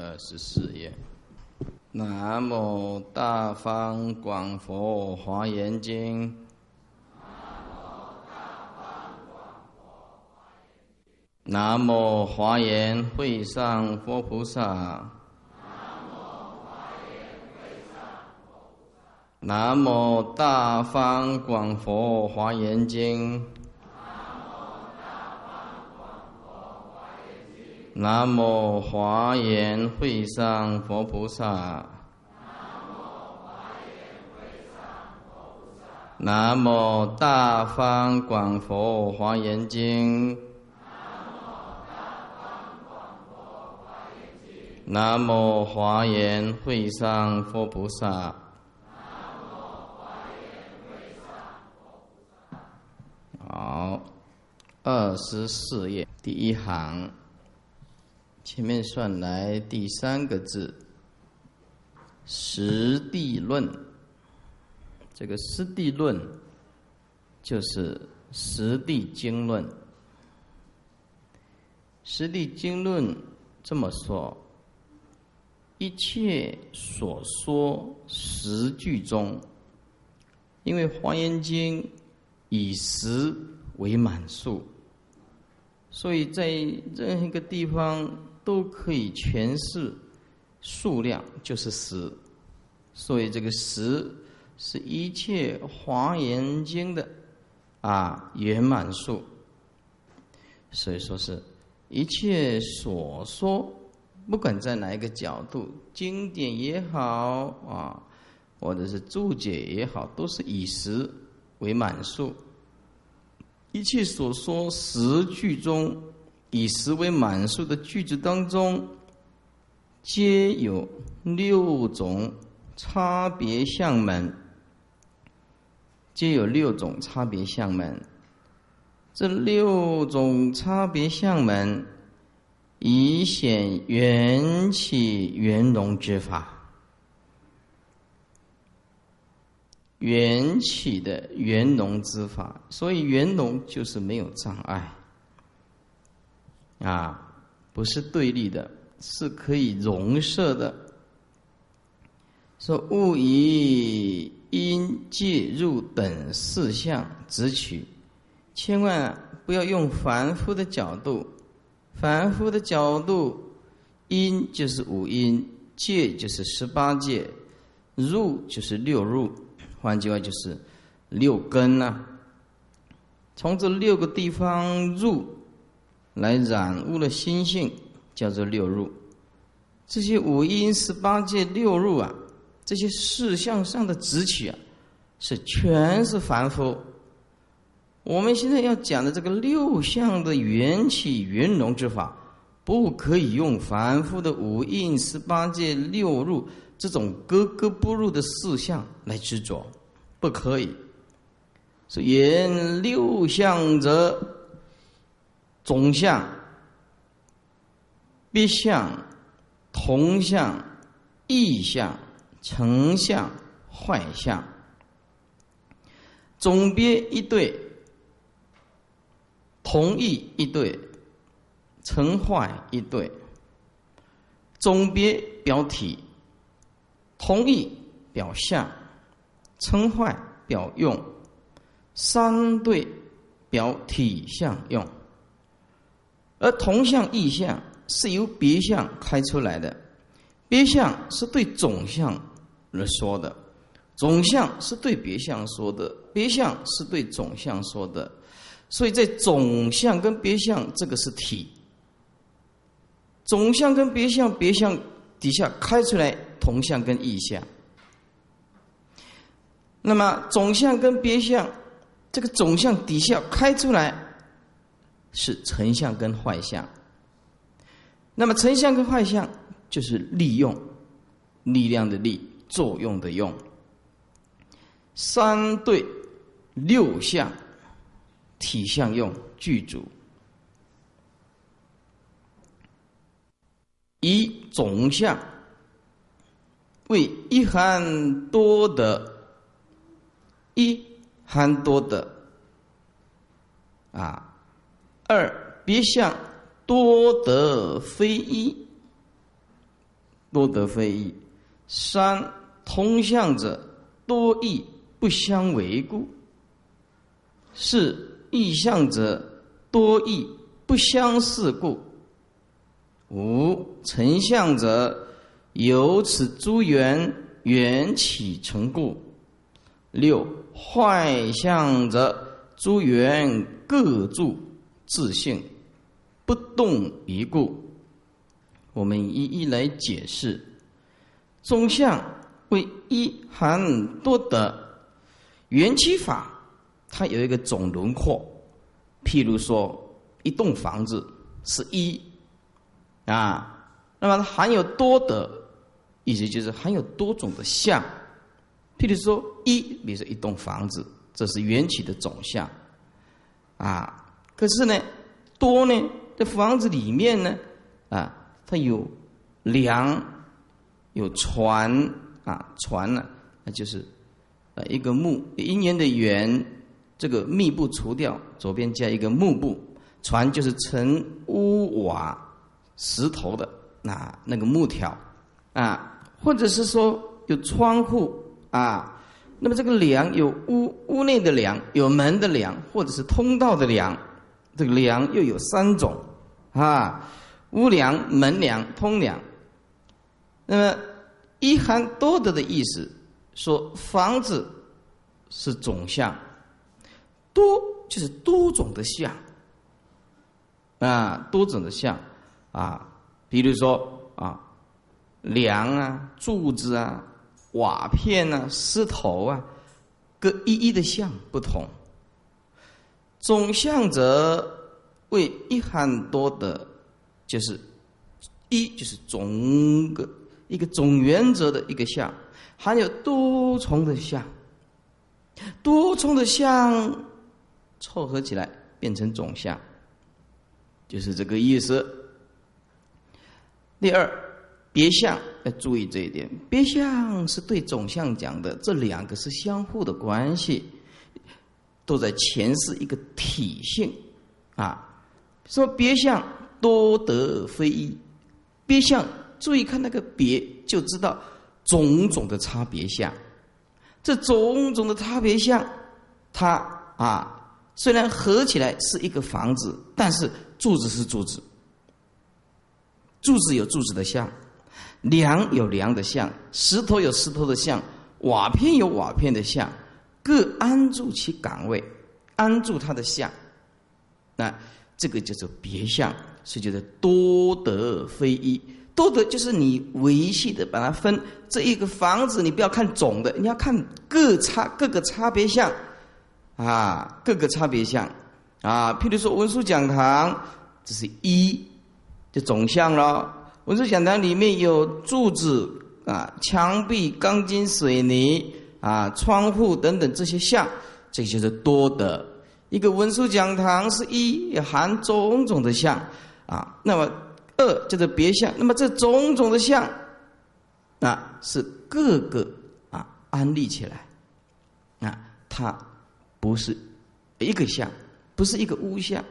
二十四页。南无大方广佛华严经。南无华严会上佛菩萨。南无大方广佛华严经。南无华严会上佛菩萨。南无大方广佛华严经。南无华严会上佛菩萨。好，二十四页第一行。前面算来第三个字，实地论。这个实地论就是实地经论。实地经论这么说：一切所说实句中，因为《华严经》以实为满数，所以在任何一个地方。都可以诠释数量就是十，所以这个十是一切华严经的啊圆满数。所以说是一切所说，不管在哪一个角度，经典也好啊，或者是注解也好，都是以十为满数。一切所说十句中。以十为满数的句子当中，皆有六种差别相门，皆有六种差别相门。这六种差别相门，以显缘起圆融之法。缘起的圆融之法，所以圆融就是没有障碍。啊，不是对立的，是可以容摄的。说勿以因介入等事项直取，千万不要用凡夫的角度。凡夫的角度，因就是五因，界就是十八界，入就是六入，换句话就是六根呐。从这六个地方入。来染污了心性，叫做六入。这些五阴十八界六入啊，这些事相上的执取啊，是全是凡夫。我们现在要讲的这个六相的缘起圆融之法，不可以用凡夫的五阴十八界六入这种格格不入的事相来执着，不可以。所言六相者。总相、别相、同相、异相、成相、坏相，总别一对，同异一对，成坏一对。总别表体，同异表相，成坏表用，三对表体相用。而同相异相是由别相开出来的，别相是对总相而说的，总相是对别相说的，别相是对总相说的，所以在总相跟别相这个是体，总相跟别相，别相底下开出来同相跟异相，那么总相跟别相，这个总相底下开出来。是成相跟坏相，那么成相跟坏相就是利用力量的力，作用的用。三对六相体相用具足，以总相为一含多的，一含多的啊。二别相多得非一，多得非一；三同相者多异不相为故；四异相者多异不相似故；五成相者由此诸缘缘起成故；六坏相者诸缘各住自性不动于故。我们一一来解释，中相为一含多的缘起法，它有一个总轮廓。譬如说，一栋房子是一啊，那么它含有多的，意思就是含有多种的相。譬如说一，比如说一栋房子，这是缘起的总相啊。可是呢，多呢，这房子里面呢，啊。它有梁，有船啊，船呢，那就是呃一个木，一年的圆，这个密布除掉，左边加一个木布，船就是成屋瓦石头的那那个木条啊，或者是说有窗户啊，那么这个梁有屋屋内的梁，有门的梁，或者是通道的梁，这个梁又有三种啊。屋梁、门梁、通梁。那么一含多得的意思，说房子是总相，多就是多种的相啊，多种的相啊，比如说啊，梁啊、柱子啊、瓦片啊、石头啊，各一一的相不同。总相则为一含多的。就是一，就是总个一个总原则的一个相，含有多重的相，多重的相凑合起来变成总相，就是这个意思。第二，别相要注意这一点，别相是对总相讲的，这两个是相互的关系，都在诠释一个体性啊。说别相。多得非一，别相注意看那个别，就知道种种的差别相。这种种的差别相，它啊，虽然合起来是一个房子，但是柱子是柱子，柱子有柱子的相，梁有梁的相，石头有石头的相，瓦片有瓦片的相，各安住其岗位，安住他的相。那这个叫做别相。是叫做多得非一，多得就是你维系的把它分这一个房子，你不要看总的，你要看各差各个差别项，啊，各个差别项，啊，譬如说文殊讲堂，这是一，就总相了。文殊讲堂里面有柱子啊、墙壁、钢筋、水泥啊、窗户等等这些项，这就是多的。一个文殊讲堂是一，含种种的项。啊，那么二叫做别相，那么这种种的相，啊是各个啊安立起来，啊它不是一个相，不是一个物相，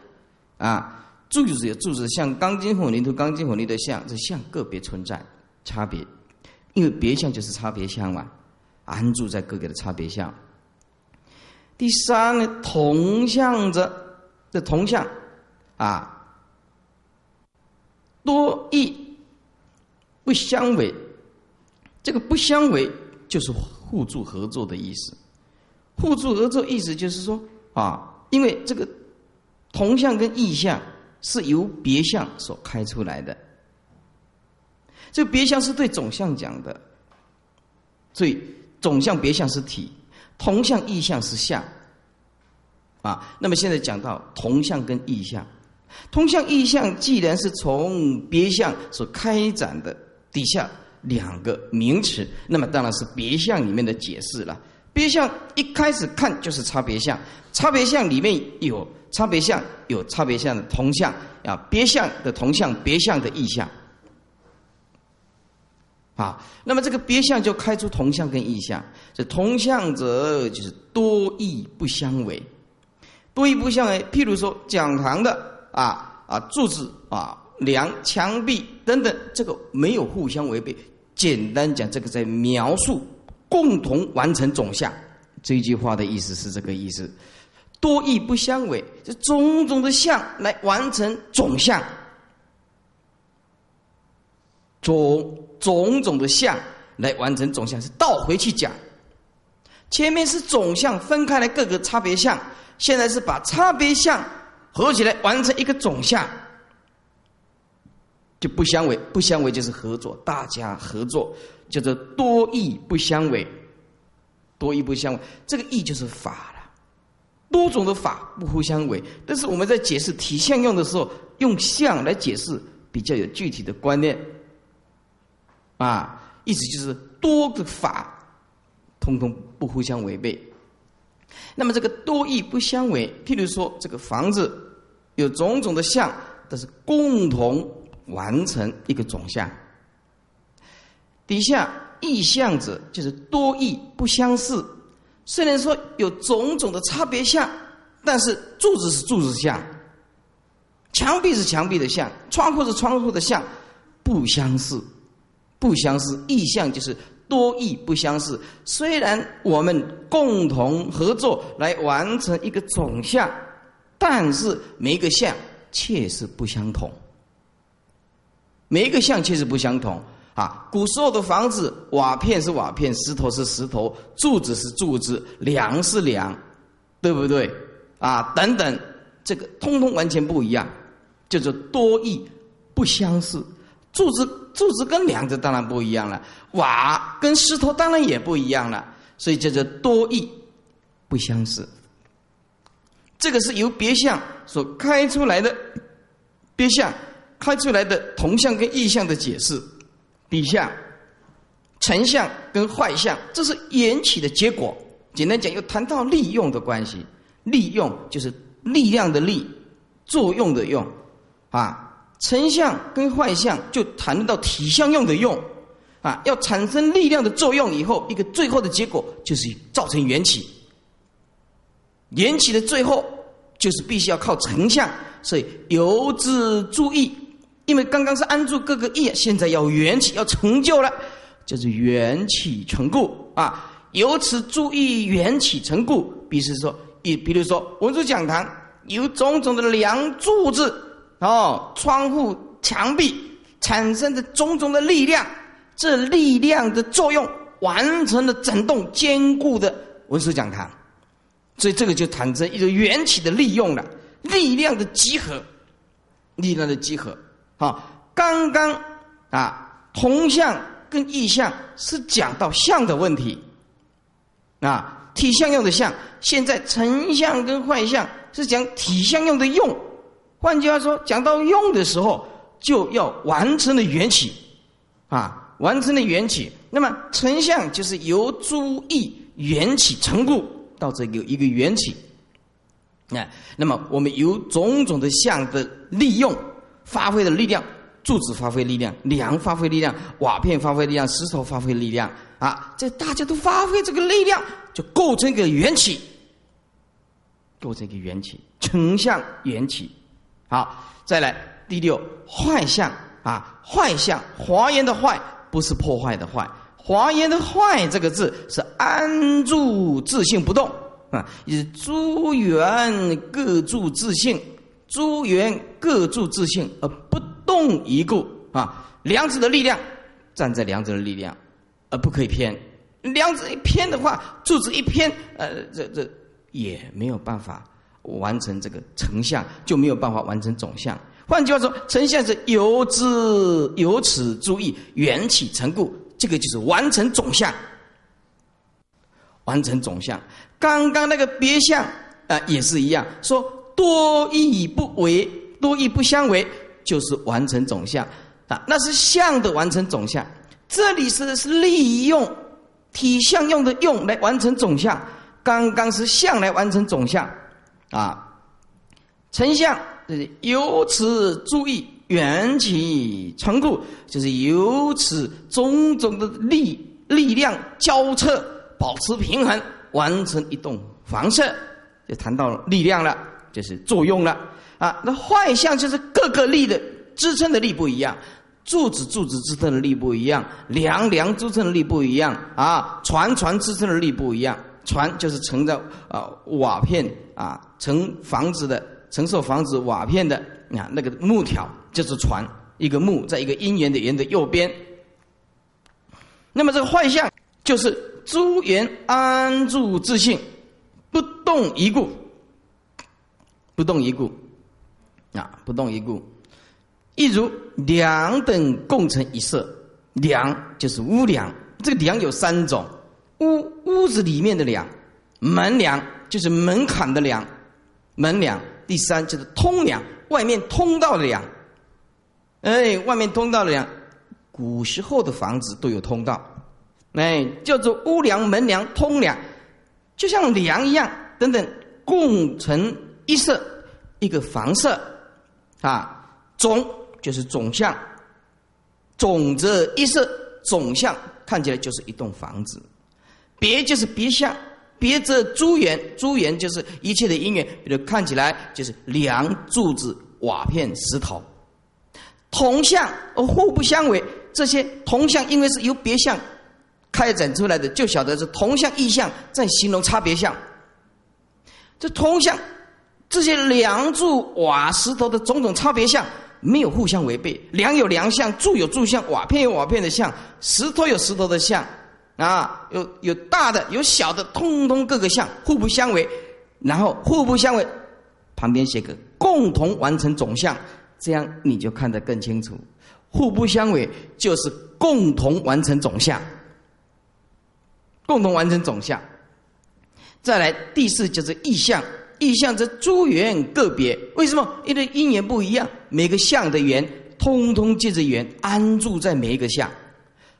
啊柱子有柱子像，钢筋混凝土钢筋混凝土的像，这相个别存在差别，因为别相就是差别相嘛，安住在各个的差别相。第三呢，同相者的同相，啊。多异不相违，这个不相违就是互助合作的意思。互助合作意思就是说啊，因为这个同相跟异相是由别相所开出来的，这个别相是对总相讲的，所以总相别相是体，同相异相是相。啊，那么现在讲到同相跟异相。通向意象，既然是从别相所开展的底下两个名词，那么当然是别相里面的解释了。别相一开始看就是差别相，差别相里面有差别相，有差别相的同相啊，别相的同相，别相的异相。啊，那么这个别相就开出同相跟异相，这同相者就是多异不相违，多异不相违。譬如说讲堂的。啊啊，柱子啊，梁、墙壁等等，这个没有互相违背。简单讲，这个在描述共同完成总相。这句话的意思是这个意思：多义不相违，这种种的相来完成总相。种种种的相来完成总相，是倒回去讲。前面是总相分开来各个差别相，现在是把差别相合起来完成一个总相，就不相违。不相违就是合作，大家合作叫做多义不相违。多义不相违，这个义就是法了。多种的法不互相违，但是我们在解释体相用的时候，用相来解释比较有具体的观念。啊，意思就是多个法。通通不互相违背，那么这个多义不相违。譬如说，这个房子有种种的相，但是共同完成一个总相。底下异相者就是多义不相似，虽然说有种种的差别相，但是柱子是柱子相，墙壁是墙壁的像，窗户是窗户的像，不相似，不相似。意象就是。多义不相似，虽然我们共同合作来完成一个总相，但是每一个相却是不相同。每一个相确实不相同啊！古时候的房子，瓦片是瓦片，石头是石头，柱子是柱子，梁是梁，对不对？啊，等等，这个通通完全不一样，叫做多义不相似。柱子柱子跟梁子当然不一样了，瓦跟石头当然也不一样了，所以叫做多义不相似。这个是由别相所开出来的，别相开出来的同相跟异相的解释。底下成相跟坏相，这是缘起的结果。简单讲，又谈到利用的关系，利用就是力量的力，作用的用，啊。成相跟坏相就谈到体相用的用，啊，要产生力量的作用以后，一个最后的结果就是造成缘起。缘起的最后就是必须要靠成相，所以由之注意，因为刚刚是安住各个意，现在要缘起要成就了，就是缘起成故啊。由此注意缘起成故，比如说，比比如说文殊讲堂有种种的梁柱子。哦，窗户、墙壁产生的种种的力量，这力量的作用完成了整栋坚固的文殊讲堂，所以这个就产生一个缘起的利用了，力量的集合，力量的集合。好，刚刚啊，同相跟异相是讲到相的问题，啊，体相用的相，现在成相跟坏相是讲体相用的用。换句话说，讲到用的时候，就要完成的缘起，啊，完成的缘起。那么成相就是由诸意缘起成故，到这个一个缘起。啊，那么我们由种种的相的利用，发挥的力量，柱子发挥力量，梁发挥力量，瓦片发挥力量，石头发挥力量，啊，这大家都发挥这个力量，就构成一个缘起，构成一个缘起，成相缘起。好，再来第六坏相啊，坏相华严的坏不是破坏的坏，华严的坏这个字是安住自性不动啊，以诸缘各住自性，诸缘各住自性而不动一故啊，两者的力量站在两者的力量而不可以偏，两者一偏的话，柱子一偏，呃，这这也没有办法。完成这个成像就没有办法完成总相。换句话说，成像是由之由此注意缘起成故，这个就是完成总相。完成总相，刚刚那个别相啊也是一样，说多义不为，多义不相为，就是完成总相啊。那是相的完成总相，这里是是利用体相用的用来完成总相，刚刚是相来完成总相。啊，成相就是由此注意缘起成故，就是由此种种的力力量交错，保持平衡，完成一栋房舍，就谈到力量了，就是作用了。啊，那坏相就是各个力的支撑的力不一样，柱子柱子支撑的力不一样，梁梁支撑的力不一样啊，船船支撑的力不一样。船就是承着啊瓦片啊承房子的承受房子瓦片的啊那个木条就是船，一个木在一个因缘的缘的右边。那么这个坏相就是诸缘安住自性，不动一故，不动一故，啊不动一故，一如梁等共成一色，梁就是屋梁，这个梁有三种。屋屋子里面的梁，门梁就是门槛的梁，门梁。第三就是通梁，外面通道的梁。哎，外面通道的梁，古时候的房子都有通道，哎，叫做屋梁、门梁、通梁，就像梁一样，等等，共成一色，一个房色啊。总就是总相，总则一色，总相看起来就是一栋房子。别就是别相，别则诸缘，诸缘就是一切的因缘。比如看起来就是梁柱子、瓦片、石头，同相而互不相违。这些同相，因为是由别相开展出来的，就晓得是同相异相在形容差别相。这同相，这些梁柱、瓦、石头的种种差别相，没有互相违背。梁有梁相，柱有柱相，瓦片有瓦片的相，石头有石头的相。啊，有有大的，有小的，通通各个相互不相违，然后互不相违，旁边写个共同完成总相，这样你就看得更清楚。互不相违就是共同完成总相，共同完成总相。再来第四就是意象，意象则诸缘个别，为什么？因为因缘不一样，每个相的缘，通通借着缘安住在每一个相。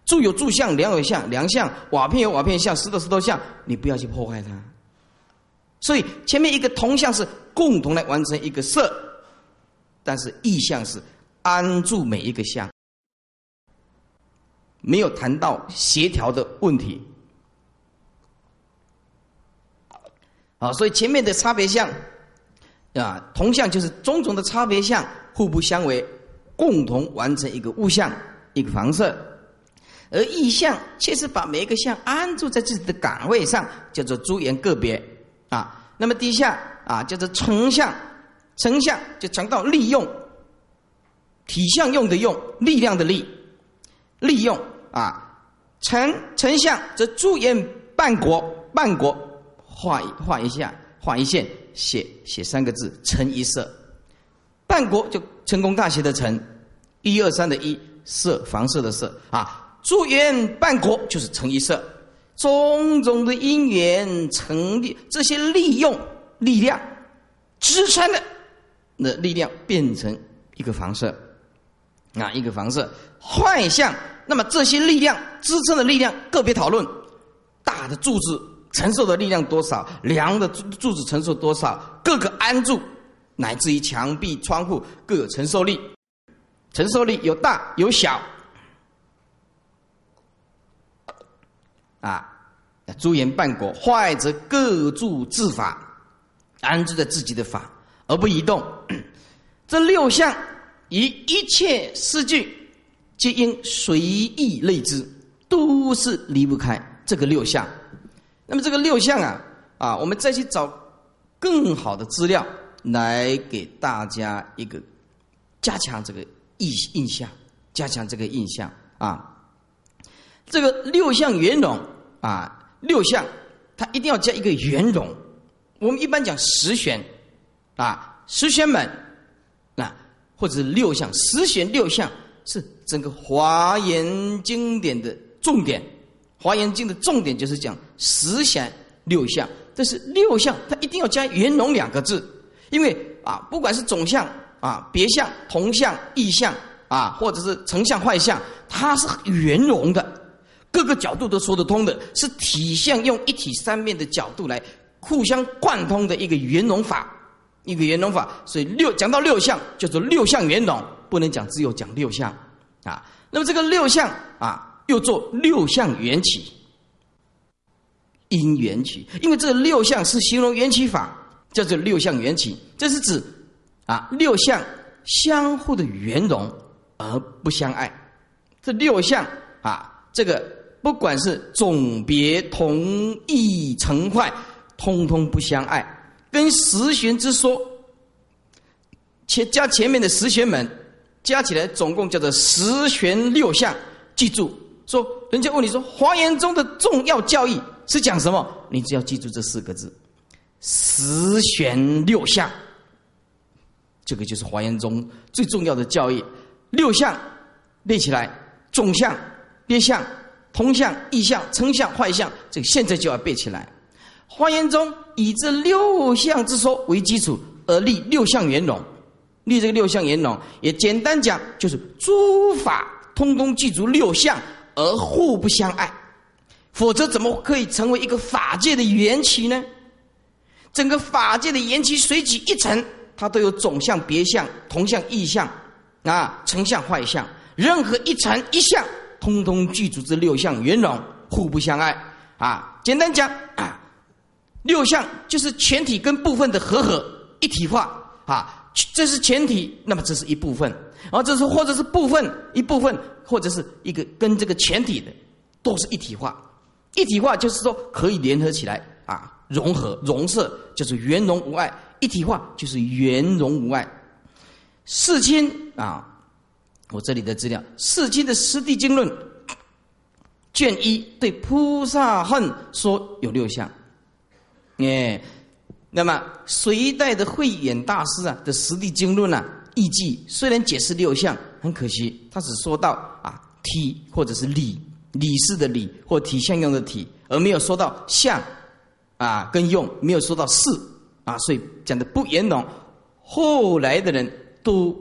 柱有柱相，梁有相，梁相；瓦片有瓦片相，石头石头相。你不要去破坏它。所以前面一个同相是共同来完成一个色，但是意象是安住每一个相，没有谈到协调的问题。啊，所以前面的差别相啊，同相就是种种的差别相，互不相违，共同完成一个物象，一个房色。而意象却是把每一个相安住在自己的岗位上，叫做诸缘个别啊。那么第下啊，叫做成相，成相就强到利用体相用的用力量的力，利用啊。成成相则诸缘半国，半国画一画一下，画一线，写写三个字，成一色。半国就成功大学的成，一二三的一色，房色的色啊。诸缘半国就是成一色，种种的因缘成立，这些利用力量支撑的那力量变成一个房舍，啊，一个房舍坏象。那么这些力量支撑的力量个别讨论，大的柱子承受的力量多少，梁的柱子承受多少，各个安住，乃至于墙壁窗户各有承受力，承受力有大有小。啊，诸言半果，坏则各住自法，安住在自己的法而不移动。这六项以一切事具，皆应随意类之，都是离不开这个六项。那么这个六项啊，啊，我们再去找更好的资料来给大家一个加强这个印印象，加强这个印象啊。这个六项圆融啊，六项它一定要加一个圆融。我们一般讲十玄啊，十玄门啊，或者是六项，十玄六项是整个华严经典的重点。华严经的重点就是讲十玄六项，但是六项它一定要加圆融两个字，因为啊，不管是总相啊、别相、同相、异相啊，或者是成相坏相，它是圆融的。各个角度都说得通的，是体相用一体三面的角度来互相贯通的一个圆融法，一个圆融法。所以六讲到六相，叫做六相圆融，不能讲只有讲六相啊。那么这个六相啊，又做六相缘起，因缘起，因为这六相是形容缘起法，叫做六相缘起。这是指啊，六相相互的圆融而不相爱。这六相啊，这个不管是总别同异成坏，通通不相爱。跟十玄之说，前加前面的十玄门，加起来总共叫做十玄六相。记住，说人家问你说华严中的重要教义是讲什么？你只要记住这四个字：十玄六相。这个就是华严中最重要的教义。六相列起来。总相、别相、同相、异相、成相、坏相，这个现在就要背起来。华严中以这六相之说为基础而立六相圆融，立这个六相圆融，也简单讲就是诸法通通具足六相而互不相爱，否则怎么可以成为一个法界的缘起呢？整个法界的缘起随即一层，它都有总相、别相、同相、异相啊，成相、坏相。任何一层一项，通通具足这六项圆融，互不相爱啊！简单讲啊，六项就是全体跟部分的合合一体化啊，这是全体，那么这是一部分，而这是或者是部分一部分，或者是一个跟这个全体的都是一体化。一体化就是说可以联合起来啊，融合融色就是圆融无碍，一体化就是圆融无碍。世亲啊。我这里的资料，《世经》的《师地经论》卷一对菩萨恨说有六项，哎，那么隋代的慧远大师啊的《实地经论》啊译记虽然解释六项，很可惜，他只说到啊体或者是理理事的理或体相用的体，而没有说到相啊跟用，没有说到事啊，所以讲的不圆融。后来的人都。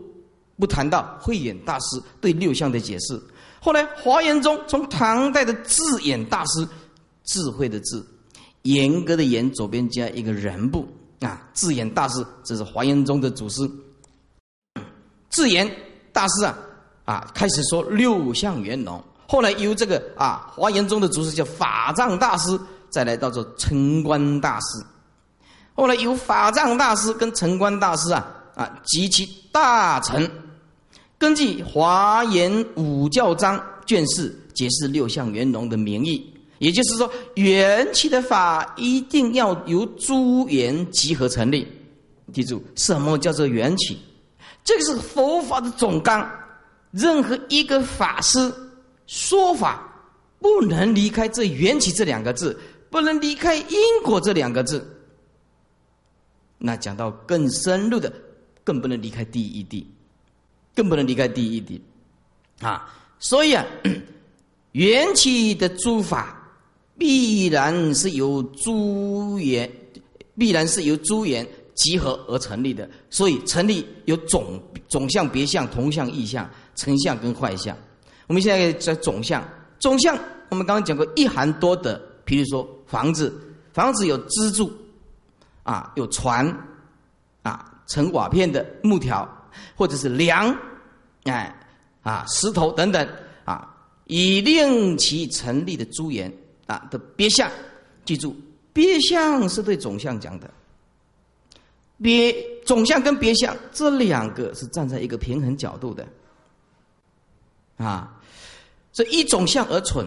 不谈到慧眼大师对六相的解释。后来华严宗从唐代的智眼大师，智慧的智，严格的严，左边加一个人部啊，智眼大师这是华严宗的祖师。智眼大师啊啊，开始说六相圆融。后来由这个啊华严宗的祖师叫法藏大师，再来到做城关大师。后来由法藏大师跟城关大师啊啊及其大臣。根据《华严五教章》卷四解释六相圆融的名义，也就是说，缘起的法一定要由诸缘集合成立。记住，什么叫做缘起？这个是佛法的总纲。任何一个法师说法，不能离开这缘起这两个字，不能离开因果这两个字。那讲到更深入的，更不能离开第一地。更不能离开第一点，啊，所以啊，缘起的诸法必然是由诸缘，必然是由诸缘集合而成立的。所以成立有总总相、别相、同相、异相、成相跟坏相。我们现在在总相，总相我们刚刚讲过一含多的，比如说房子，房子有支柱，啊，有船，啊，成瓦片的木条。或者是梁，哎，啊，石头等等，啊，以令其成立的诸言啊的别相，记住，别相是对总相讲的，别总相跟别相这两个是站在一个平衡角度的，啊，这一总相而存，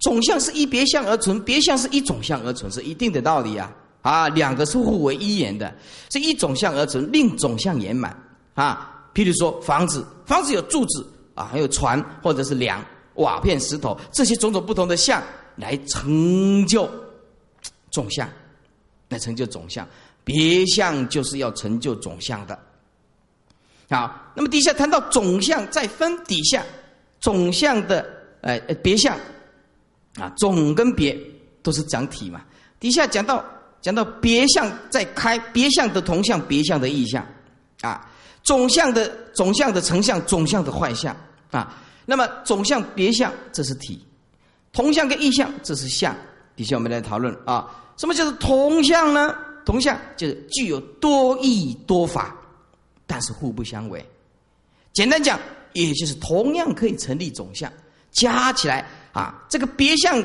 总相是一别相而存，别相是一总相而存，是一定的道理啊，啊，两个是互为一言的，是一总相而存，令总相圆满。啊，譬如说房子，房子有柱子啊，还有船或者是梁、瓦片、石头这些种种不同的相来成就总相，来成就总相。别相就是要成就总相的。好，那么底下谈到总相，再分底下总相的呃别相啊，总跟别都是讲体嘛。底下讲到讲到别相，再开别相的同相，别相的异相啊。总相的总相的成相，总相的坏相啊。那么总相别相，这是体；同相跟异相，这是相。底下我们来讨论啊，什么叫做同相呢？同相就是具有多义多法，但是互不相违。简单讲，也就是同样可以成立总相，加起来啊，这个别相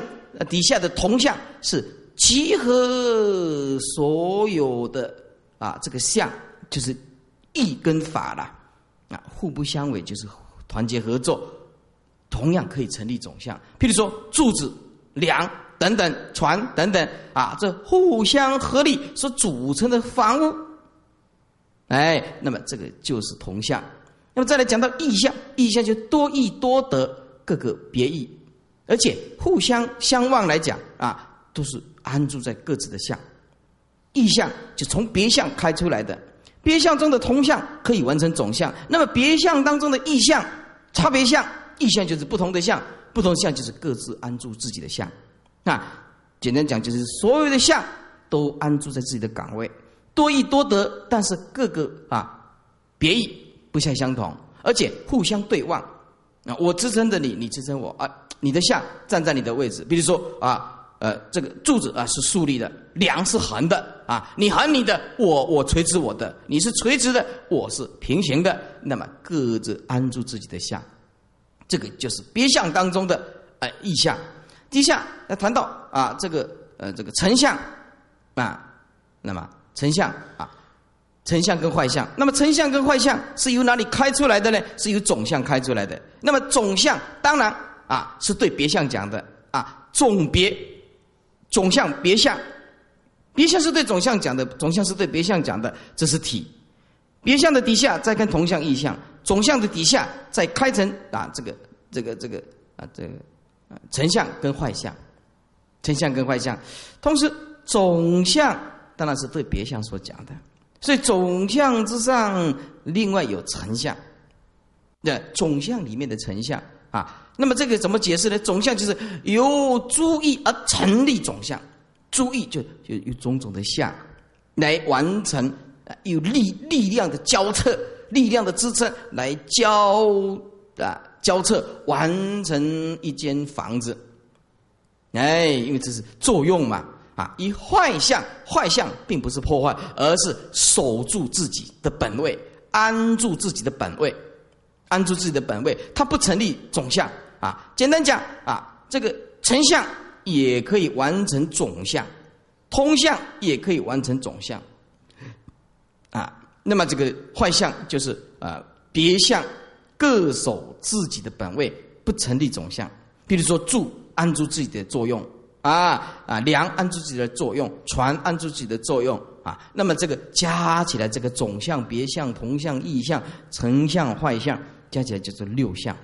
底下的同相是集合所有的啊这个相，就是。义跟法啦，啊，互不相违就是团结合作，同样可以成立总相。譬如说柱子、梁等等，船等等啊，这互相合力所组成的房屋，哎，那么这个就是同相。那么再来讲到异相，异相就多义多得，各个别异，而且互相相望来讲啊，都是安住在各自的相。异相就从别相开出来的，别相中的同相可以完成总相。那么别相当中的异相、差别相、异相就是不同的相，不同相就是各自安住自己的相。那简单讲就是所有的相都安住在自己的岗位，多义多得，但是各个啊别异。不相相同，而且互相对望。啊，我支撑着你，你支撑我啊。你的相站在你的位置，比如说啊，呃，这个柱子啊是竖立的，梁是横的啊。你横你的，我我垂直我的，你是垂直的，我是平行的。那么各自安住自己的相，这个就是别相当中的呃意象。第下要谈到啊，这个呃这个成像啊，那么成像啊。成相跟坏相，那么成相跟坏相是由哪里开出来的呢？是由总相开出来的。那么总相当然啊是对别相讲的啊，总别总相别相，别相是对总相讲的，总相是对别相讲的，这是体。别相的底下再看同相异相，总相的底下再开成啊这个这个这个啊这个啊成相跟坏相，成相跟坏相，同时总相当然是对别相所讲的。所以总相之上，另外有成相，那总相里面的成相啊，那么这个怎么解释呢？总相就是由诸意而成立总相，诸意就就有种种的相来完成，有力力量的交测，力量的支撑来交啊交测完成一间房子，哎，因为这是作用嘛。啊，以坏相，坏相并不是破坏，而是守住自己的本位，安住自己的本位，安住自己的本位，它不成立总相啊。简单讲啊，这个成相也可以完成总相，通相也可以完成总相啊。那么这个坏相就是啊，别相各守自己的本位，不成立总相。比如说住，安住自己的作用。啊啊，梁按住自己的作用，船按住自己的作用啊。那么这个加起来，这个总相、别相、同相、异相、成相、坏相，加起来就是六相。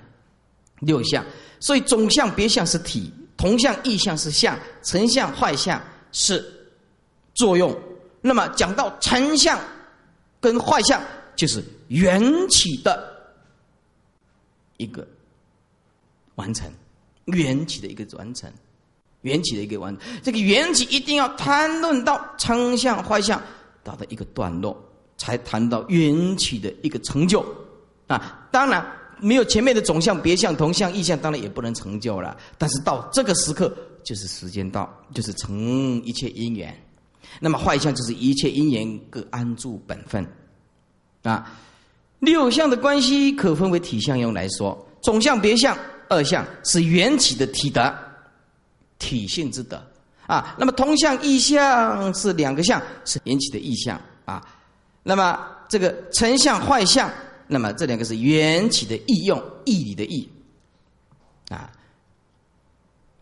六相，所以总相、别相是体，同相、异相是相，成相、坏相是作用。那么讲到成相跟坏相，就是缘起的一个完成，缘起的一个完成。缘起的一个完，这个缘起一定要谈论到成相坏相，达到一个段落，才谈到缘起的一个成就啊。当然，没有前面的总相、别相、同相、异相，当然也不能成就了。但是到这个时刻，就是时间到，就是成一切因缘。那么坏相就是一切因缘各安住本分啊。六相的关系可分为体相用来说，总相、别相、二相是缘起的体德。体性之德啊，那么同相异相是两个相，是缘起的异相啊。那么这个成相坏相，那么这两个是缘起的意用，义理的义啊。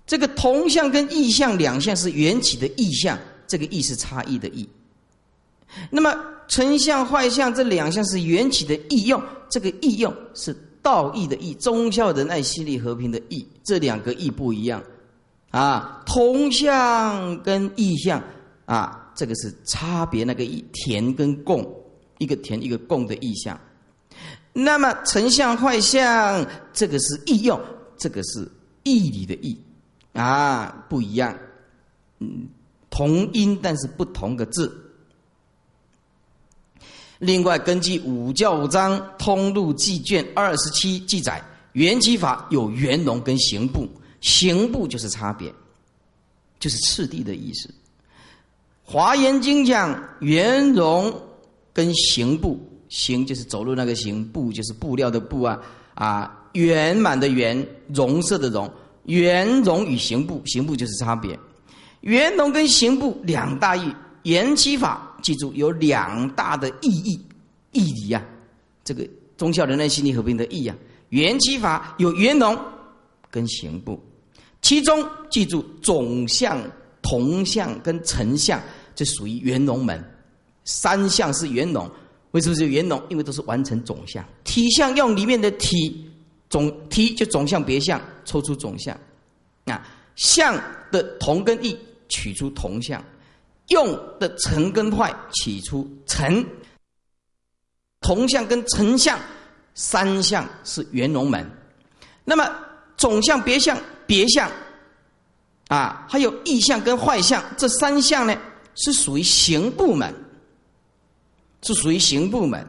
这个同相跟异相两相是缘起的异相，这个异是差异的异。那么成相坏相这两项是缘起的异用，这个异用是道义的义，忠孝仁爱心力和平的义，这两个义不一样。啊，同相跟异相啊，这个是差别那个异田跟共，一个田一个共的异相。那么成相坏相，这个是异用，这个是义理的义啊，不一样。嗯，同音但是不同的字。另外，根据五教章通录记卷二十七记载，缘起法有圆融跟行部。行部就是差别，就是次第的意思。华严经讲圆融跟行部，行就是走路那个行，布就是布料的布啊啊，圆满的圆，融色的融，圆融与行部，行部就是差别。圆融跟行部两大意，缘起法记住有两大的意义意义啊，这个忠孝仁爱心理和平的意义啊。缘起法有圆融跟行部，其中记住总相、同相跟成相，这属于圆融门。三相是圆融，为什么是圆融？因为都是完成总相。体相用里面的体总体就总相别相，抽出总相啊。相的同跟异取出同相，用的成跟坏取出成。同相跟成相。三相是圆融门，那么总相、别相、别相，啊，还有异相跟坏相，这三相呢是属于行部门，是属于行部门，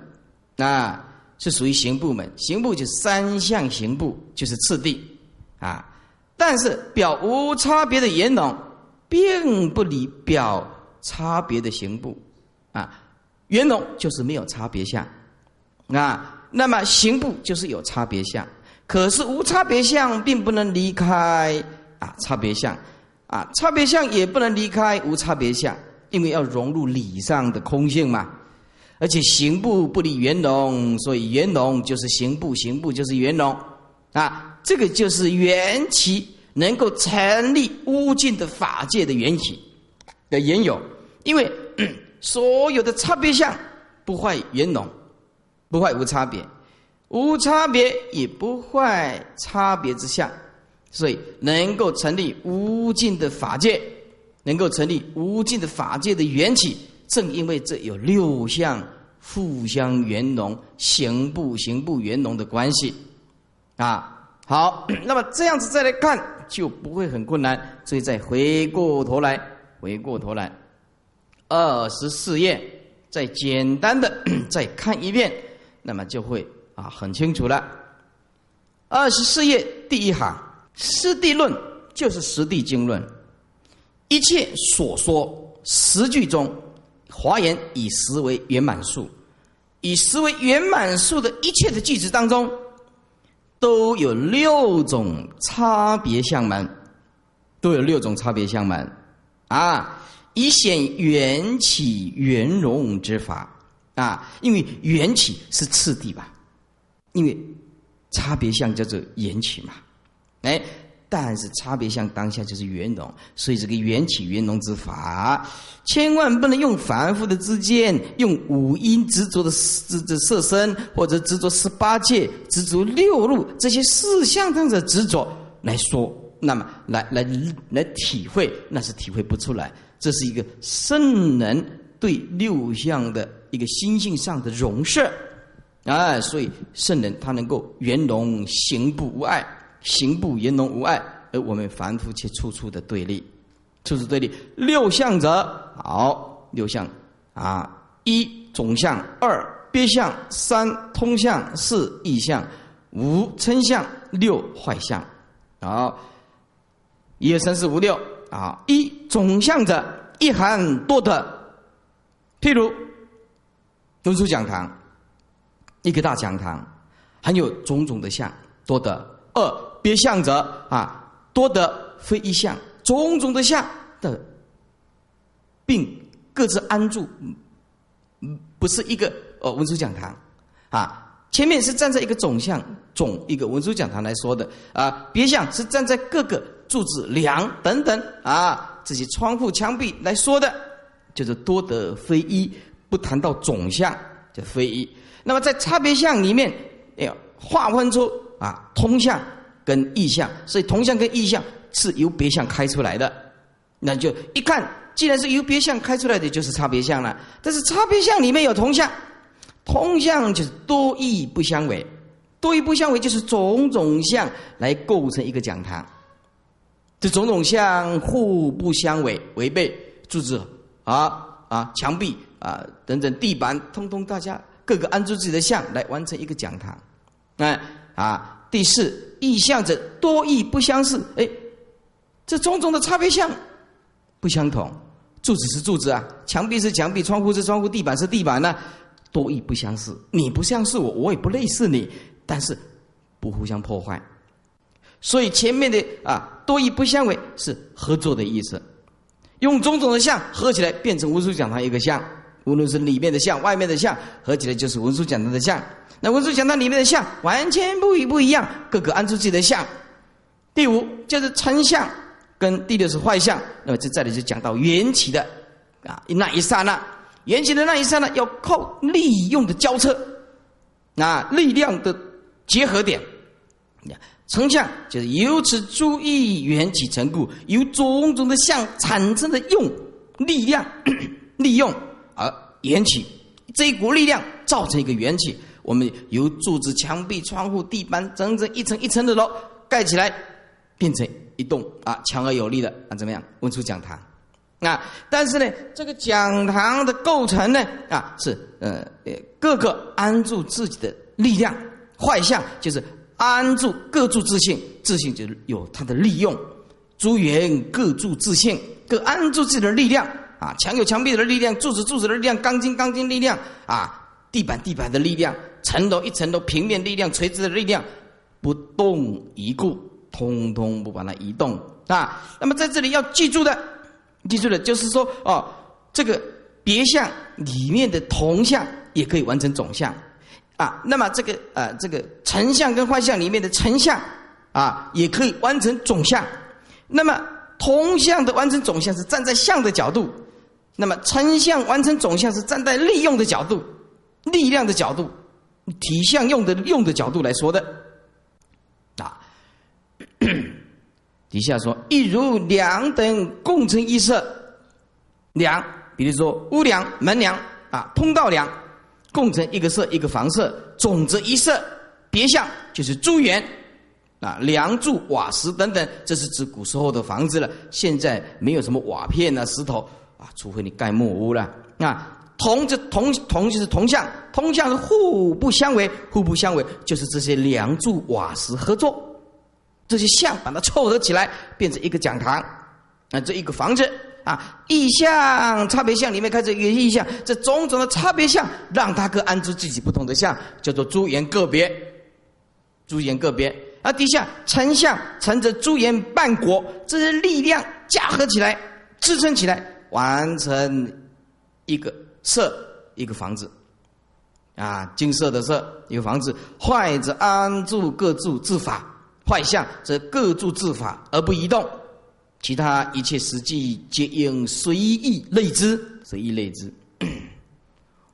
啊，是属于行部门。行部就三项行部就是次第，啊，但是表无差别的圆融，并不离表差别的行部，啊，圆融就是没有差别相，啊。那么行部就是有差别相，可是无差别相并不能离开啊差别相，啊差别相也不能离开无差别相，因为要融入理上的空性嘛。而且行部不离圆融，所以圆融就是行部，行部就是圆融，啊这个就是缘起能够成立无尽的法界的缘起的缘有，因为 所有的差别相不坏圆融。不坏无差别，无差别也不坏差别之相，所以能够成立无尽的法界，能够成立无尽的法界的缘起，正因为这有六项互相圆融，行不行不圆融的关系啊。好，那么这样子再来看就不会很困难。所以再回过头来，回过头来，二十四页，再简单的 再看一遍。那么就会啊很清楚了。二十四页第一行，实地论就是实地经论，一切所说十句中，华严以十为圆满数，以十为圆满数的一切的句子当中，都有六种差别相门，都有六种差别相门啊，以显缘起圆融之法。啊，因为缘起是次第吧，因为差别相叫做缘起嘛，哎，但是差别相当下就是圆融，所以这个缘起圆融之法，千万不能用凡夫的之见，用五阴执着的执着色身，或者执着十八界、执着六路这些四相上的执着来说，那么来来来体会，那是体会不出来。这是一个圣人对六相的。一个心性上的容摄，啊，所以圣人他能够圆融行不无碍，行不圆融无碍，而我们凡夫却处处的对立，处处对立。六相者，好，六相啊，一总相，二别相，三通相，四异相，五称相，六坏相。好，一二三四五六啊，一总相者，一含多的，譬如。文殊讲堂，一个大讲堂，含有种种的相，多得二别相者啊，多得非一相，种种的相的，并各自安住，不是一个呃文殊讲堂啊。前面是站在一个总相总一个文殊讲堂来说的啊，别相是站在各个柱子梁等等啊这些窗户墙壁来说的，就是多得非一。不谈到总相就非一，那么在差别相里面要划分出啊通相跟异相，所以同相跟异相是由别相开出来的，那就一看，既然是由别相开出来的，就是差别相了。但是差别相里面有同相，同相就是多异不相违，多异不相违就是种种相来构成一个讲堂，这种种相互不相违，违背柱子啊啊墙壁。啊，等等，地板通通，大家各个安住自己的相来完成一个讲堂。哎，啊，第四异相者多异不相似。哎，这种种的差别相不相同，柱子是柱子啊，墙壁是墙壁，窗户是窗户，地板是地板呢，多异不相似。你不像是我，我也不类似你，但是不互相破坏。所以前面的啊，多异不相违是合作的意思，用种种的相合起来变成文殊讲堂一个相。无论是里面的相、外面的相，合起来就是文殊讲堂的相。那文殊讲堂里面的相完全不一不一样，各个安住自己的相。第五就是成相，跟第六是坏相。那么这这里就讲到缘起的啊那一刹那，缘起的那一刹那要靠利用的交车，啊力量的结合点。成相就是由此注意缘起成故，由种种的相产生的用力量，利用而缘起这一股力量造成一个缘起。我们由柱子、墙壁、窗户、地板，整整一层一层的楼盖起来，变成一栋啊强而有力的啊怎么样？文殊讲堂啊，但是呢，这个讲堂的构成呢啊是呃各个安住自己的力量，坏相就是安住各住自信，自信就是有它的利用，诸缘各住自信，各安住自己的力量啊，墙有墙壁的力量，柱子柱子的力量，钢筋钢筋力量啊，地板地板的力量。层楼一层楼，平面力量、垂直的力量，不动一固，通通不把它移动啊。那么在这里要记住的，记住的就是说哦，这个别相里面的同相也可以完成总相啊。那么这个呃，这个成相跟坏相里面的成相啊，也可以完成总相。那么同相的完成总相是站在相的角度，那么成相完成总相是站在利用的角度、力量的角度。体相用的用的角度来说的，啊，底下说一如两等共成一色，两，比如说屋梁、门梁啊，通道梁，共成一个色一个房色，总则一色，别相就是诸缘啊，梁柱、瓦石等等，这是指古时候的房子了。现在没有什么瓦片啊、石头啊，除非你盖木屋了啊。同就同同就是同向，同向是互不相违，互不相违就是这些梁柱瓦石合作，这些相把它凑合起来，变成一个讲堂，啊，这一个房子啊，意象差别相里面开始一个意象，这种种的差别相，让它各安住自己不同的相，叫做诸缘个别，诸缘个别，而底下成相成着诸缘半果，这些力量加合起来，支撑起来，完成一个。色一个房子，啊，金色的色一个房子，坏则安住各住自法，坏相则各住自法而不移动，其他一切实际皆应随意类之，随意类之。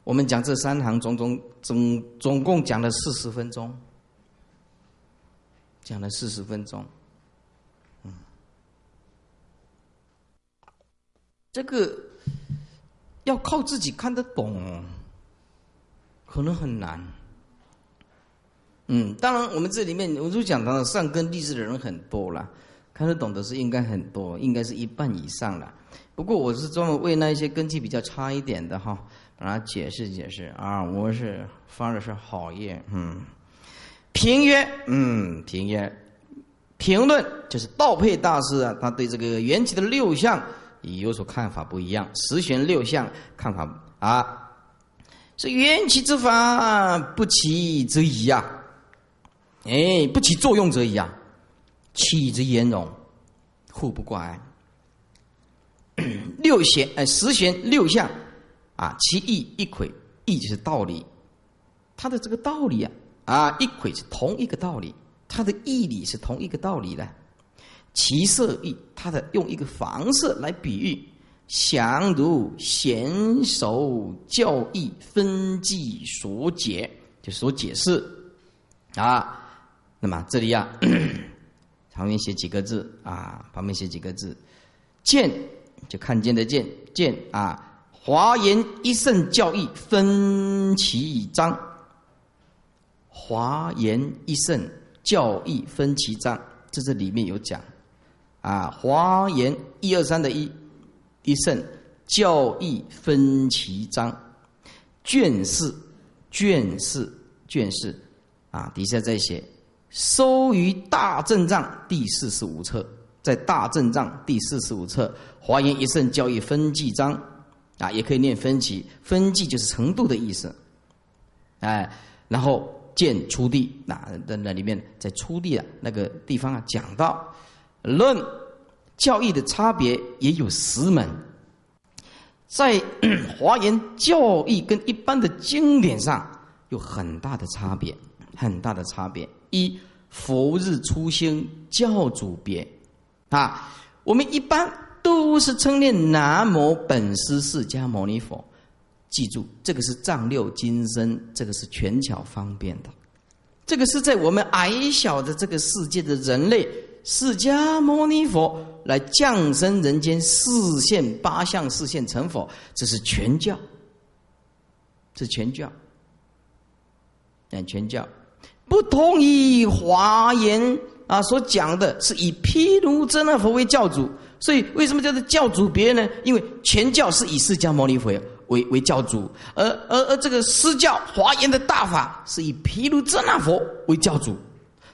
我们讲这三行，总总总总共讲了四十分钟，讲了四十分钟，这个。要靠自己看得懂，可能很难。嗯，当然，我们这里面我就讲到了善根立志的人很多了，看得懂的是应该很多，应该是一半以上了。不过我是专门为那一些根基比较差一点的哈，把它解释解释啊。我是发的是好业，嗯。评曰，嗯，评曰，评论就是道配大师啊，他对这个缘起的六项有所看法不一样，十玄六相看法啊，是缘起之法不起则已呀，哎，不起作用则已啊，起则言容，互不挂碍。六玄哎，十玄六相啊，其意一魁，意就是道理，它的这个道理啊啊，一魁是同一个道理，它的义理是同一个道理的。其色意，它的用一个房色来比喻，详如贤守教义分记所解，就所解释啊。那么这里啊，旁边写几个字啊，旁边写几个字，见就看见的见，见啊，华严一圣教义分其章，华严一圣教义分其章，这是里面有讲。啊，华严一二三的一，一圣教义分其章，卷四，卷四，卷四，啊，底下再写，收于大正藏第四十五册，在大正藏第四十五册，华严一圣教义分记章，啊，也可以念分歧，分记就是程度的意思，哎，然后见出地，那在那里面在出地啊那个地方啊，讲到。论教义的差别也有十门，在 华严教义跟一般的经典上有很大的差别，很大的差别。一佛日初心教主别啊，我们一般都是称念南无本师释迦牟尼佛。记住，这个是藏六金身，这个是全巧方便的，这个是在我们矮小的这个世界的人类，释迦牟尼佛来降生人间，四现八相，四现成佛，这是全教，这是全教，讲全教，不同于华严啊所讲的，是以毗卢遮那佛为教主，所以为什么叫做教主别呢？因为全教是以释迦牟尼佛。为为教主，而而而这个施教华严的大法是以毗卢遮那佛为教主，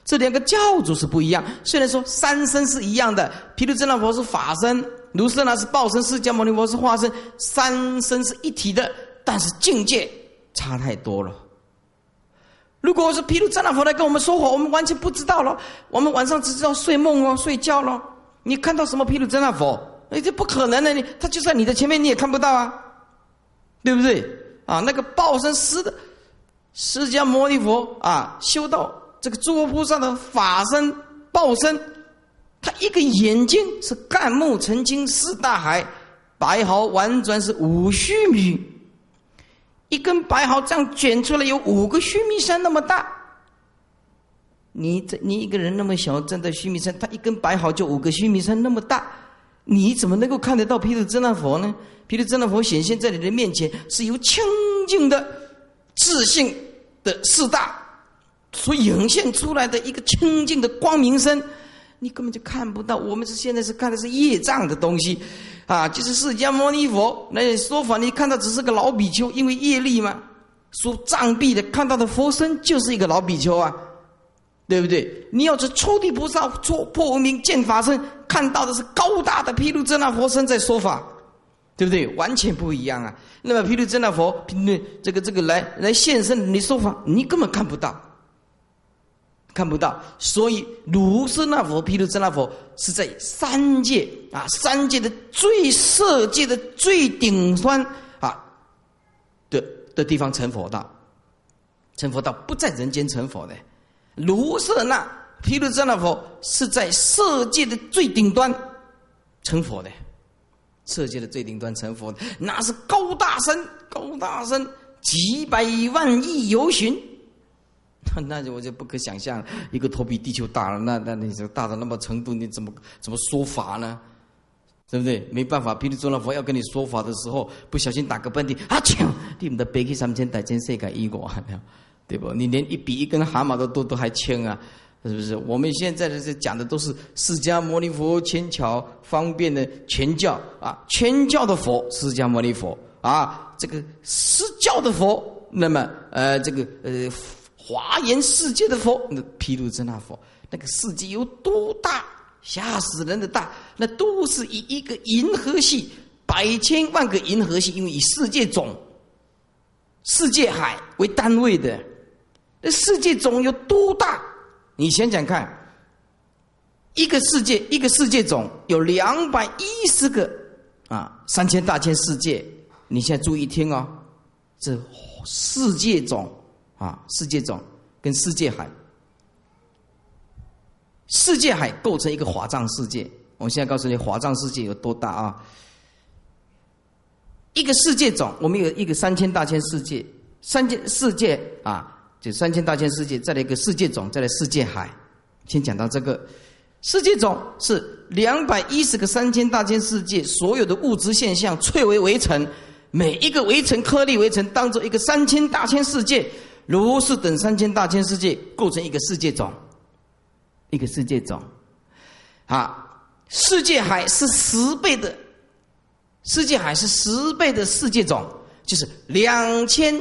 这两个教主是不一样。虽然说三身是一样的，毗卢遮那佛是法身，卢舍那是报身，释迦牟尼佛是化身，三身是一体的，但是境界差太多了。如果是毗卢遮那佛来跟我们说话，我们完全不知道了。我们晚上只知道睡梦哦，睡觉了。你看到什么毗卢遮那佛？哎，这不可能的，你他就在你的前面，你也看不到啊。对不对啊？那个报身师的释迦牟尼佛啊，修道这个诸佛菩萨的法身报身，他一个眼睛是干木澄清四大海，白毫婉转是五须弥，一根白毫这样卷出来有五个须弥山那么大。你这你一个人那么小站在须弥山，他一根白毫就五个须弥山那么大，你怎么能够看得到毗卢遮那佛呢？毗卢遮那佛显现在你的面前，是由清净的自信的四大所涌现出来的一个清净的光明身，你根本就看不到。我们是现在是看的是业障的东西，啊，就是释迦牟尼佛那说法，你看到只是个老比丘，因为业力嘛，说障蔽的看到的佛身就是一个老比丘啊，对不对？你要是初地菩萨破破无明见法身，看到的是高大的毗卢遮那佛身在说法。对不对？完全不一样啊！那么毗卢遮那佛，这个这个来来现身，你说法，你根本看不到，看不到。所以卢舍那佛、毗卢遮那佛是在三界啊，三界的最色界的最顶端啊的的地方成佛道，成佛道不在人间成佛的。卢舍那、毗卢遮那佛是在色界的最顶端成佛的。色界的最顶端成佛，那是高大身，高大身，几百万亿游巡，那就我就不可想象，一个头比地球大了，那那你这大到那么程度，你怎么怎么说法呢？对不对？没办法，毗卢遮那佛要跟你说法的时候，不小心打个喷嚏，啊呛！你们的背起三千大千世界一个，对不？你连一比一根蛤蟆都都都还轻啊！是不是？我们现在的这讲的都是释迦牟尼佛千巧方便的全教啊，全教的佛，释迦牟尼佛啊，这个释教的佛，那么呃，这个呃，华严世界的佛，那毗卢遮那佛，那个世界有多大？吓死人的大！那都是以一个银河系百千万个银河系，因为以世界总、世界海为单位的，那世界总有多大？你想想看，一个世界，一个世界总有两百一十个啊，三千大千世界。你现在注意听哦，这世界总啊，世界总跟世界海，世界海构成一个华藏世界。我现在告诉你，华藏世界有多大啊？一个世界总，我们有一个三千大千世界，三千世界啊。就三千大千世界，再来一个世界总，再来世界海。先讲到这个，世界总是两百一十个三千大千世界所有的物质现象萃为围城，每一个围城颗粒围城当做一个三千大千世界，如是等三千大千世界构成一个世界种，一个世界种。啊，世界海是十倍的，世界海是十倍的世界种，就是两千。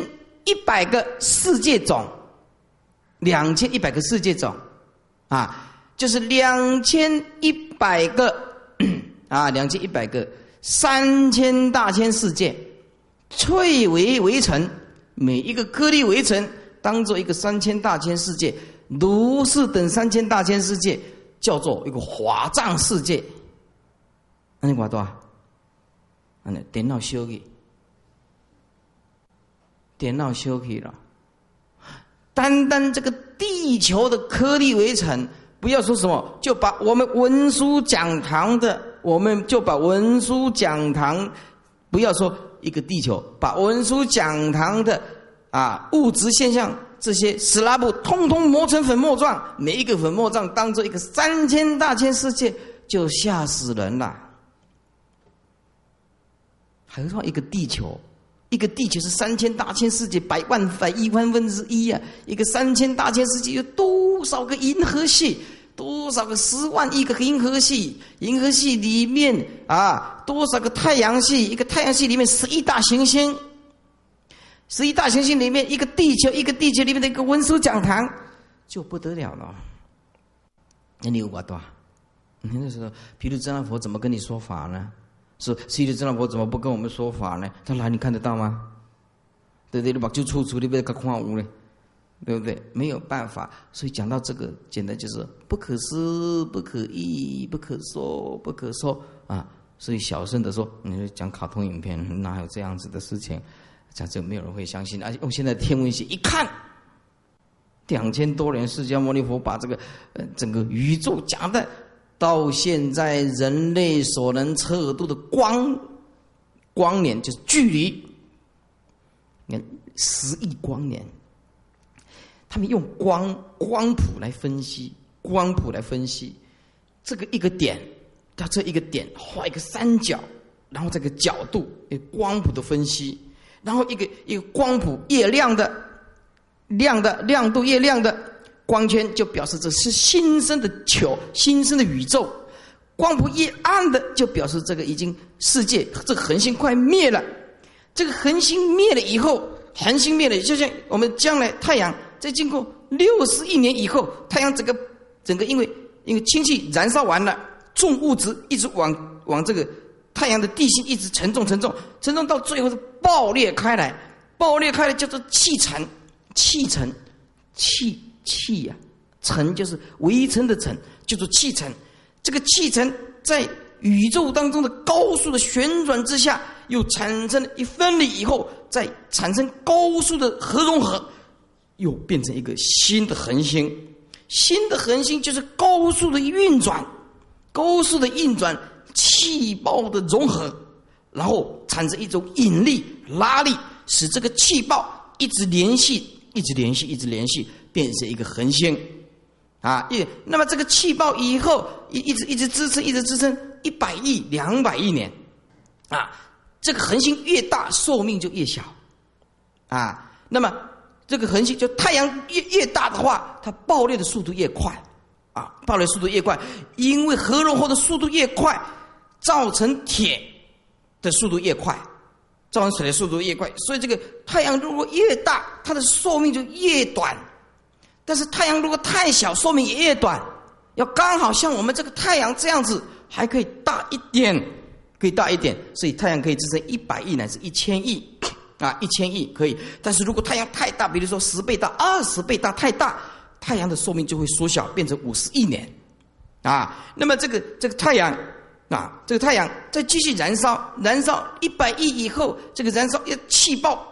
一百个世界种，两千一百个世界种，啊，就是两千一百个 啊，两千一百个三千大千世界，翠微围城，每一个颗粒围城当做一个三千大千世界，如是等三千大千世界叫做一个华藏世界，那你管多少？啊，电脑修去，电脑修去了。单单这个地球的颗粒围城，不要说什么，就把我们文书讲堂的，我们就把文书讲堂，不要说一个地球，把文书讲堂的啊物质现象这些斯拉布通通磨成粉末状，每一个粉末状当做一个三千大千世界，就吓死人了。何况一个地球？一个地球是三千大千世界，百万百亿万分之一啊！一个三千大千世界有多少个银河系？多少个十万亿个银河系？银河系里面啊，多少个太阳系？一个太阳系里面十一大行星，十一大行星里面一个地球，一个地球里面的一个文殊讲堂，就不得了了。那你有我多？那时候，毗卢遮那佛怎么跟你说法呢？是，西的真老婆怎么不跟我们说法呢？他来，你看得到吗？对不对？你把就处处你被他框屋嘞，对不对？没有办法，所以讲到这个，简单就是不可思、不可议、不可说、不可说啊！所以小声的说，你说讲卡通影片，哪有这样子的事情？讲这没有人会相信。而且用现在天文学一看，两千多年释迦牟尼佛把这个呃整个宇宙讲的。到现在，人类所能测度的光光年就是距离，你看十亿光年，他们用光光谱来分析，光谱来分析这个一个点到这一个点画一个三角，然后这个角度光谱的分析，然后一个一个光谱越亮的亮的亮度越亮的。光圈就表示这是新生的球，新生的宇宙；光谱越暗的，就表示这个已经世界这个恒星快灭了。这个恒星灭了以后，恒星灭了，就像我们将来太阳在经过六十亿年以后，太阳整个整个因为因为氢气燃烧完了，重物质一直往往这个太阳的地心一直沉重沉重沉重到最后是爆裂开来，爆裂开来叫做气沉，气沉，气。气呀，层就是围尘的层，叫做气层。这个气层在宇宙当中的高速的旋转之下，又产生了一分离以后，再产生高速的核融合，又变成一个新的恒星。新的恒星就是高速的运转，高速的运转，气泡的融合，然后产生一种引力拉力，使这个气泡一直联系，一直联系，一直联系。变成一个恒星，啊，一那么这个气泡以后一一直一直支撑，一直支撑一百亿、两百亿年，啊，这个恒星越大，寿命就越小，啊，那么这个恒星就太阳越越大的话，它爆裂的速度越快，啊，爆裂速度越快，因为核融合的速度越快，造成铁的速度越快，造成水的速度越快，所以这个太阳如果越大，它的寿命就越短。但是太阳如果太小，寿命也越短。要刚好像我们这个太阳这样子，还可以大一点，可以大一点。所以太阳可以支撑一百亿乃至一千亿，啊，一千亿可以。但是如果太阳太大，比如说十倍大、二十倍大，太大，太阳的寿命就会缩小，变成五十亿年，啊。那么这个这个太阳，啊，这个太阳再继续燃烧，燃烧一百亿以后，这个燃烧要气爆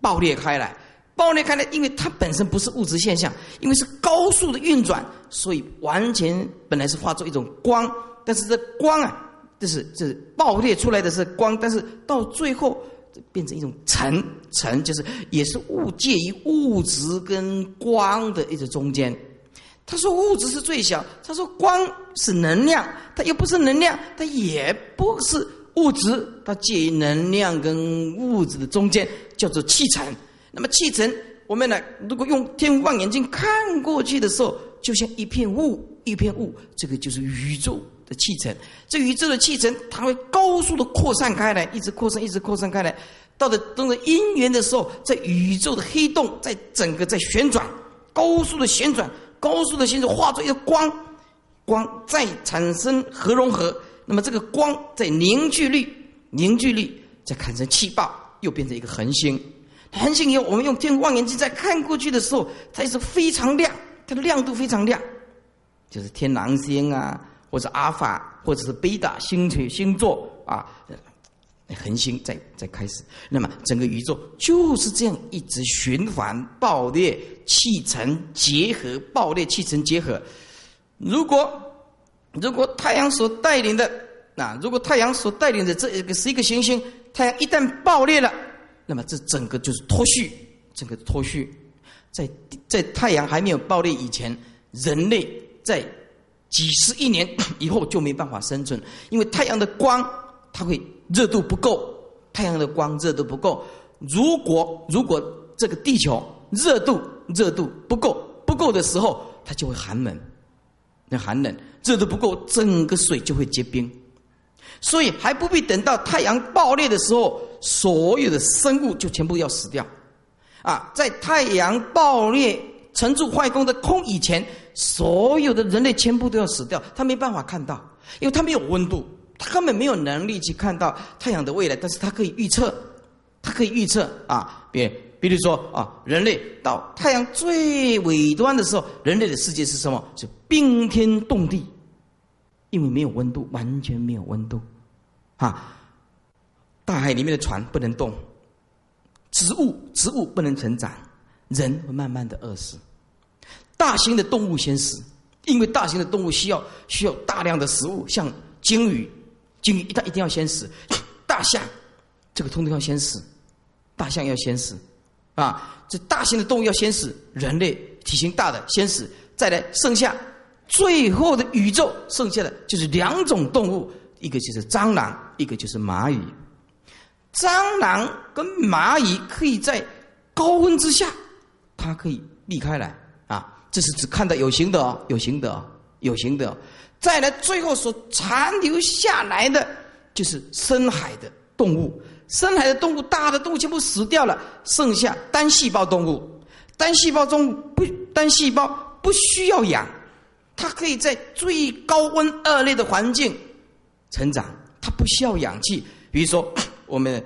爆裂开来。爆裂开来，因为它本身不是物质现象，因为是高速的运转，所以完全本来是化作一种光，但是这光啊，这是这爆裂出来的是光，但是到最后变成一种尘，尘就是也是物介于物质跟光的一个中间。他说物质是最小，他说光是能量，它又不是能量，它也不是物质，它介于能量跟物质的中间，叫做气尘。那么气层，我们呢？如果用天文望远镜看过去的时候，就像一片雾，一片雾，这个就是宇宙的气层。这宇宙的气层，它会高速的扩散开来，一直扩散，一直扩散开来。到了等着因缘的时候，在宇宙的黑洞，在整个在旋转，高速的旋转，高速的旋转，化作一个光，光再产生核融合。那么这个光在凝聚力，凝聚力再产生气爆，又变成一个恒星。恒星以后，我们用天文望远镜在看过去的时候，它是非常亮，它的亮度非常亮，就是天狼星啊，或者阿尔法，或者是贝塔星群星座啊，恒星在在开始，那么整个宇宙就是这样一直循环爆裂、气层结合、爆裂、气层结合。如果如果太阳所带领的啊，如果太阳所带领的这一个十一个行星，太阳一旦爆裂了，那么这整个就是脱序，整个脱序。在在太阳还没有爆裂以前，人类在几十亿年 以后就没办法生存，因为太阳的光它会热度不够，太阳的光热度不够。如果如果这个地球热度热度不够不够的时候，它就会寒冷，那寒冷热度不够，整个水就会结冰。所以还不必等到太阳爆裂的时候，所有的生物就全部要死掉。啊，在太阳爆裂、沉住坏空的空以前，所有的人类全部都要死掉。他没办法看到，因为他没有温度，他根本没有能力去看到太阳的未来。但是他可以预测，他可以预测啊，比比如说啊，人类到太阳最尾端的时候，人类的世界是什么？是冰天冻地，因为没有温度，完全没有温度。啊，大海里面的船不能动。植物植物不能成长，人会慢慢的饿死。大型的动物先死，因为大型的动物需要需要大量的食物，像鲸鱼，鲸鱼一旦一定要先死。大象，这个通通要先死，大象要先死，啊，这大型的动物要先死，人类体型大的先死，再来剩下最后的宇宙剩下的就是两种动物，一个就是蟑螂，一个就是蚂蚁。蟑螂跟蚂蚁可以在高温之下，它可以避开来！这是只看到有形的哦，有形的，哦有形的。再来，最后所残留下来的就是深海的动物。深海的动物，大的动物全部死掉了，剩下单细胞动物。单细胞中不单细胞不需要氧，它可以在最高温恶劣的环境成长，它不需要氧气。比如说。我们，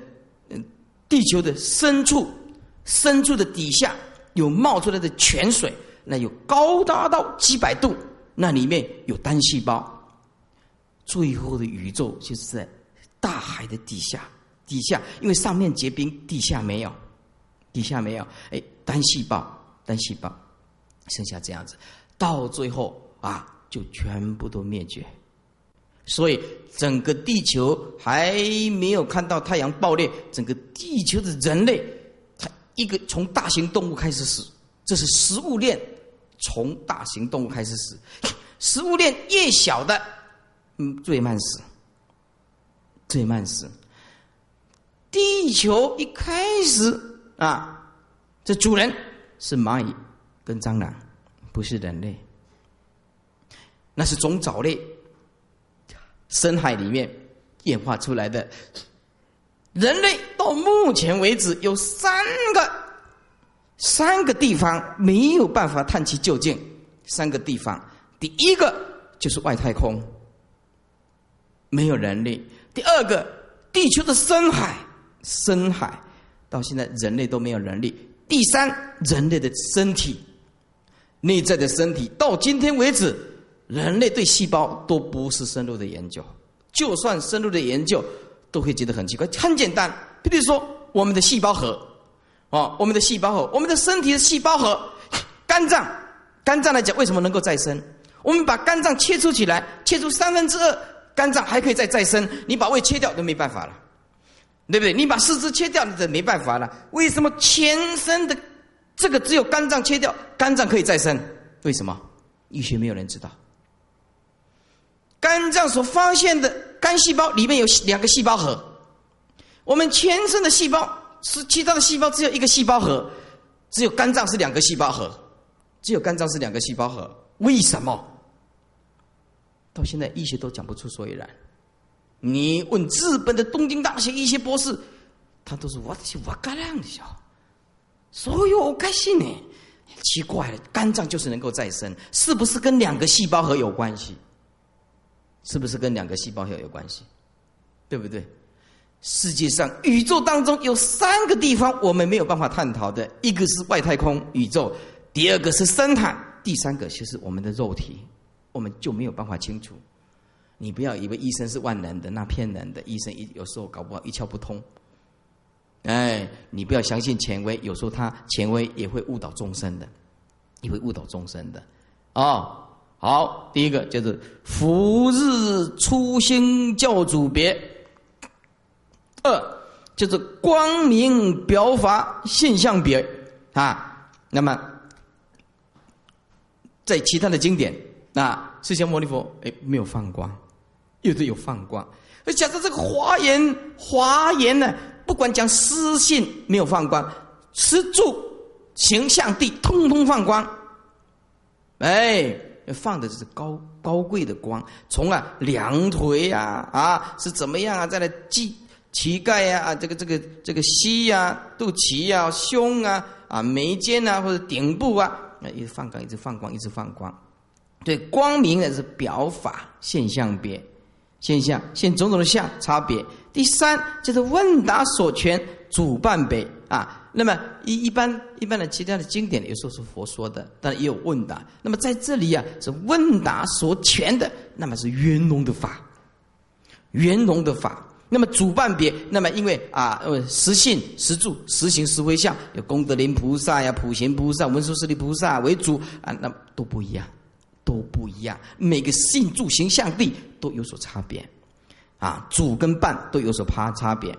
嗯，地球的深处，深处的底下有冒出来的泉水，那有高达到几百度，那里面有单细胞。最后的宇宙就是在大海的底下，底下因为上面结冰，地下没有，底下没有，哎，单细胞，单细胞，剩下这样子，到最后啊，就全部都灭绝。所以，整个地球还没有看到太阳爆裂，整个地球的人类，它一个从大型动物开始死，这是食物链，从大型动物开始死，食物链越小的，嗯，最慢死，最慢死。地球一开始啊，这主人是蚂蚁跟蟑螂，不是人类，那是种藻类。深海里面演化出来的，人类到目前为止有三个三个地方没有办法探其究竟。三个地方，第一个就是外太空，没有人力；第二个，地球的深海，深海到现在人类都没有能力；第三，人类的身体，内在的身体到今天为止。人类对细胞都不是深入的研究，就算深入的研究，都会觉得很奇怪。很简单，比如说我们的细胞核，哦，我们的细胞核，我们的身体的细胞核，肝脏，肝脏来讲为什么能够再生？我们把肝脏切出起来，切出三分之二，肝脏还可以再再生。你把胃切掉都没办法了，对不对？你把四肢切掉，你这没办法了。为什么全身的这个只有肝脏切掉，肝脏可以再生？为什么？医学没有人知道。肝脏所发现的肝细胞里面有两个细胞核，我们全身的细胞是其他的细胞只有一个细胞核，只有肝脏是两个细胞核，只有肝脏是两个细胞核，为什么？到现在医学都讲不出所以然。你问日本的东京大学医学博士，他都是我这些我干亮的笑，所以我开心呢。奇怪了，肝脏就是能够再生，是不是跟两个细胞核有关系？是不是跟两个细胞核有关系？对不对？世界上宇宙当中有三个地方我们没有办法探讨的，一个是外太空宇宙，第二个是深海，第三个就是我们的肉体，我们就没有办法清楚。你不要以为医生是万能的，那骗人的。医生一有时候搞不好一窍不通。哎，你不要相信权威，有时候他权威也会误导众生的，也会误导众生的。哦，好，第一个就是福日初星教主别，二就是光明表法现象别啊。那么在其他的经典，那释迦牟尼佛哎没有放光。有的有放光，而假设这个华严，华严呢，不管讲私信没有放光，持住形象地通通放光，哎，放的是高高贵的光，从啊两腿呀啊是怎么样啊，再来记膝盖呀啊这个这个这个膝呀肚脐呀胸啊啊眉间啊或者顶部啊，啊一直放光一直放光一直放光，对光明的是表法现象别。现象现种种的相差别。第三就是问答所权主办北啊。那么一一般一般的其他的经典有时候是佛说的，但也有问答。那么在这里啊是问答所权的，那么是圆融的法，圆融的法。那么主半别，那么因为啊呃实信实住实行实回向，有功德林菩萨呀、普贤菩萨、文殊师利菩萨为主啊，那都不一样。都不一样，每个信住形相地都有所差别，啊，主跟伴都有所差差别。